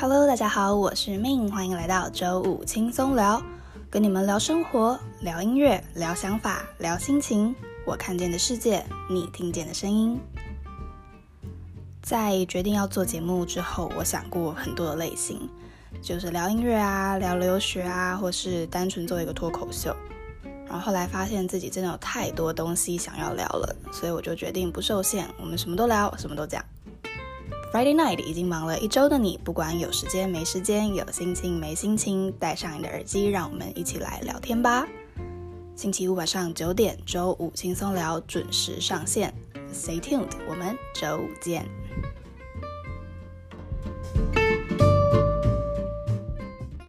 Hello，大家好，我是 Min，欢迎来到周五轻松聊，跟你们聊生活、聊音乐、聊想法、聊心情。我看见的世界，你听见的声音。在决定要做节目之后，我想过很多的类型，就是聊音乐啊、聊留学啊，或是单纯做一个脱口秀。然后后来发现自己真的有太多东西想要聊了，所以我就决定不受限，我们什么都聊，什么都讲。Friday night 已经忙了一周的你，不管有时间没时间，有心情没心情，戴上你的耳机，让我们一起来聊天吧。星期五晚上九点，周五轻松聊准时上线，Stay tuned，我们周五见。